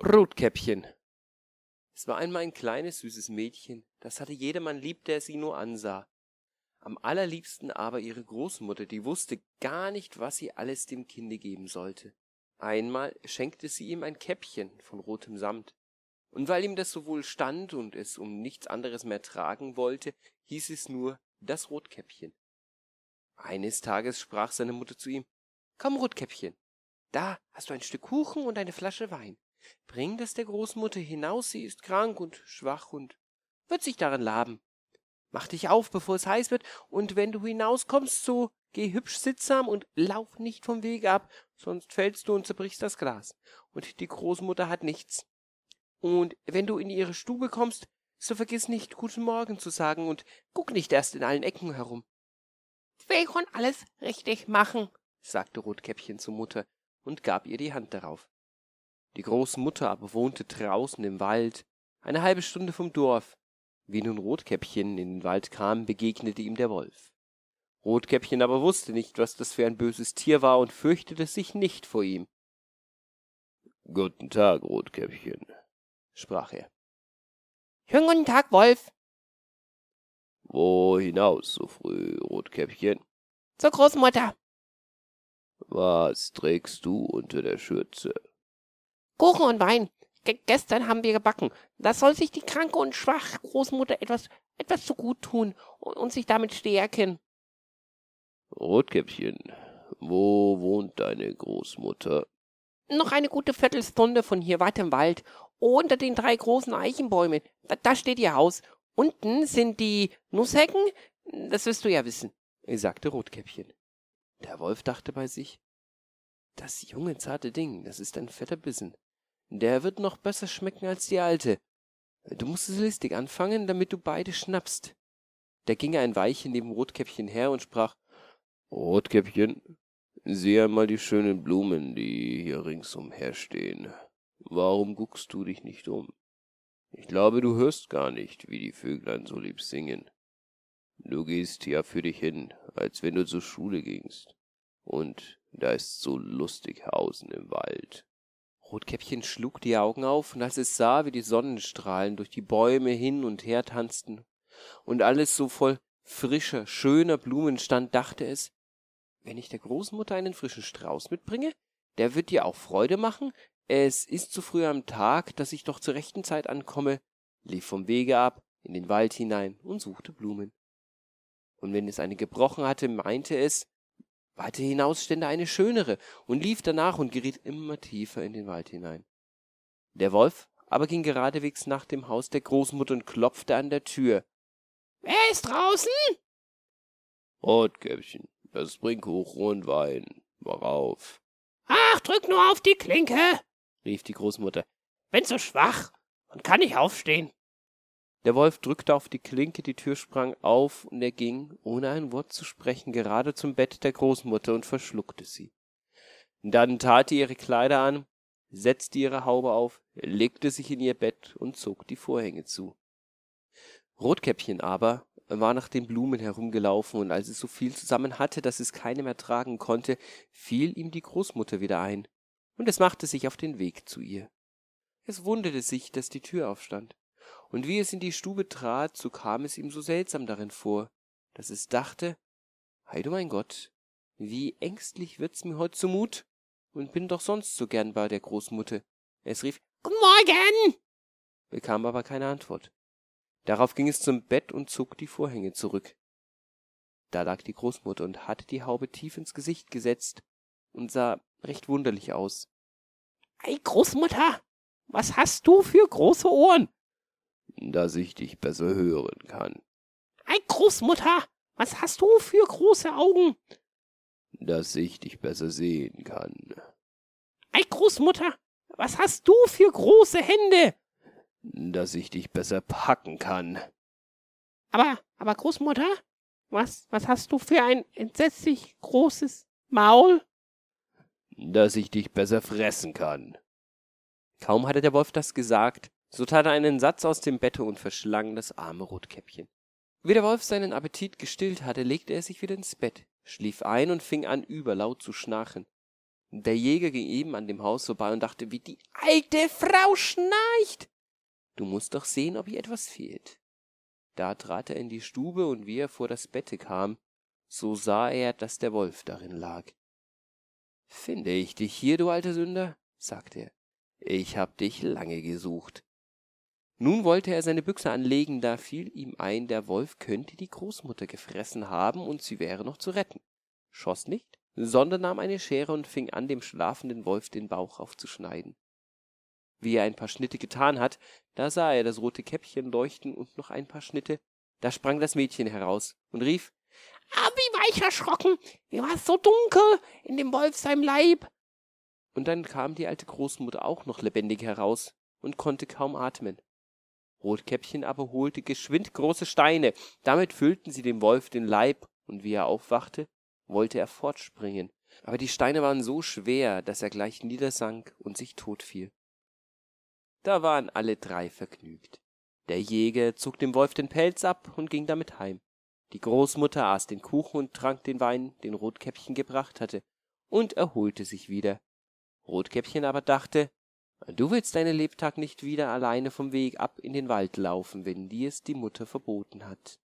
Rotkäppchen Es war einmal ein kleines, süßes Mädchen, das hatte jedermann lieb, der sie nur ansah. Am allerliebsten aber ihre Großmutter, die wusste gar nicht, was sie alles dem Kinde geben sollte. Einmal schenkte sie ihm ein Käppchen von rotem Samt, und weil ihm das so wohl stand und es um nichts anderes mehr tragen wollte, hieß es nur das Rotkäppchen. Eines Tages sprach seine Mutter zu ihm Komm, Rotkäppchen, da hast du ein Stück Kuchen und eine Flasche Wein. Bring das der Großmutter hinaus, sie ist krank und schwach und wird sich daran laben. Mach dich auf, bevor es heiß wird, und wenn du hinauskommst, so geh hübsch sittsam und lauf nicht vom Wege ab, sonst fällst du und zerbrichst das Glas. Und die Großmutter hat nichts. Und wenn du in ihre Stube kommst, so vergiss nicht, guten Morgen zu sagen und guck nicht erst in allen Ecken herum. Ich will schon alles richtig machen, sagte Rotkäppchen zur Mutter und gab ihr die Hand darauf. Die Großmutter aber wohnte draußen im Wald, eine halbe Stunde vom Dorf. Wie nun Rotkäppchen in den Wald kam, begegnete ihm der Wolf. Rotkäppchen aber wusste nicht, was das für ein böses Tier war und fürchtete sich nicht vor ihm. Guten Tag, Rotkäppchen, sprach er. Schönen guten Tag, Wolf. Wo hinaus so früh, Rotkäppchen? Zur Großmutter. Was trägst du unter der Schürze? Kuchen und Wein. Ge gestern haben wir gebacken. Das soll sich die kranke und schwache Großmutter etwas, etwas zu gut tun und, und sich damit stärken. Rotkäppchen, wo wohnt deine Großmutter? Noch eine gute Viertelstunde von hier weit im Wald, unter den drei großen Eichenbäumen. Da, da steht ihr Haus. Unten sind die Nusshecken, das wirst du ja wissen, sagte Rotkäppchen. Der Wolf dachte bei sich, das junge, zarte Ding, das ist ein fetter Bissen. Der wird noch besser schmecken als die alte. Du musst es listig anfangen, damit du beide schnappst. Da ging ein Weilchen neben Rotkäppchen her und sprach, Rotkäppchen, sieh einmal die schönen Blumen, die hier ringsum herstehen. Warum guckst du dich nicht um? Ich glaube, du hörst gar nicht, wie die Vöglein so lieb singen. Du gehst ja für dich hin, als wenn du zur Schule gingst. Und da ist so lustig Hausen im Wald. Rotkäppchen schlug die Augen auf, und als es sah, wie die Sonnenstrahlen durch die Bäume hin und her tanzten und alles so voll frischer, schöner Blumen stand, dachte es, wenn ich der Großmutter einen frischen Strauß mitbringe, der wird dir auch Freude machen, es ist zu früh am Tag, dass ich doch zur rechten Zeit ankomme, lief vom Wege ab, in den Wald hinein und suchte Blumen. Und wenn es eine gebrochen hatte, meinte es, weiter hinaus stände eine schönere, und lief danach und geriet immer tiefer in den Wald hinein. Der Wolf aber ging geradewegs nach dem Haus der Großmutter und klopfte an der Tür. Wer ist draußen? Rotkäppchen, das bringt Kuchen und Wein. Worauf? Ach, drück nur auf die Klinke, rief die Großmutter. Bin so schwach und kann nicht aufstehen. Der Wolf drückte auf die Klinke, die Tür sprang auf, und er ging, ohne ein Wort zu sprechen, gerade zum Bett der Großmutter und verschluckte sie. Dann tat er ihre Kleider an, setzte ihre Haube auf, legte sich in ihr Bett und zog die Vorhänge zu. Rotkäppchen aber war nach den Blumen herumgelaufen, und als es so viel zusammen hatte, dass es keine mehr tragen konnte, fiel ihm die Großmutter wieder ein, und es machte sich auf den Weg zu ihr. Es wunderte sich, dass die Tür aufstand und wie es in die Stube trat, so kam es ihm so seltsam darin vor, dass es dachte, Hei du mein Gott, wie ängstlich wird's mir heut zumut und bin doch sonst so gern bei der Großmutter. Es rief Guten Morgen, bekam aber keine Antwort. Darauf ging es zum Bett und zog die Vorhänge zurück. Da lag die Großmutter und hatte die Haube tief ins Gesicht gesetzt und sah recht wunderlich aus. Ei, Großmutter, was hast du für große Ohren? Dass ich dich besser hören kann. Ei, Großmutter, was hast du für große Augen? Dass ich dich besser sehen kann. Ei, Großmutter, was hast du für große Hände? Dass ich dich besser packen kann. Aber, aber Großmutter, was, was hast du für ein entsetzlich großes Maul? Dass ich dich besser fressen kann. Kaum hatte der Wolf das gesagt, so tat er einen Satz aus dem Bette und verschlang das arme Rotkäppchen. Wie der Wolf seinen Appetit gestillt hatte, legte er sich wieder ins Bett, schlief ein und fing an, überlaut zu schnarchen. Der Jäger ging eben an dem Haus vorbei und dachte, wie die alte Frau schnarcht. Du musst doch sehen, ob ihr etwas fehlt. Da trat er in die Stube, und wie er vor das Bette kam, so sah er, dass der Wolf darin lag. Finde ich dich hier, du alter Sünder? sagte er. Ich hab dich lange gesucht. Nun wollte er seine Büchse anlegen, da fiel ihm ein, der Wolf könnte die Großmutter gefressen haben, und sie wäre noch zu retten. Schoß nicht, sondern nahm eine Schere und fing an, dem schlafenden Wolf den Bauch aufzuschneiden. Wie er ein paar Schnitte getan hat, da sah er das rote Käppchen leuchten und noch ein paar Schnitte. Da sprang das Mädchen heraus und rief, Ah, wie war ich erschrocken! Mir war es so dunkel in dem Wolf seinem Leib! Und dann kam die alte Großmutter auch noch lebendig heraus und konnte kaum atmen. Rotkäppchen aber holte geschwind große Steine, damit füllten sie dem Wolf den Leib, und wie er aufwachte, wollte er fortspringen, aber die Steine waren so schwer, dass er gleich niedersank und sich tot fiel. Da waren alle drei vergnügt. Der Jäger zog dem Wolf den Pelz ab und ging damit heim. Die Großmutter aß den Kuchen und trank den Wein, den Rotkäppchen gebracht hatte, und erholte sich wieder. Rotkäppchen aber dachte, du willst deinen Lebtag nicht wieder alleine vom Weg ab in den Wald laufen, wenn dir's die Mutter verboten hat.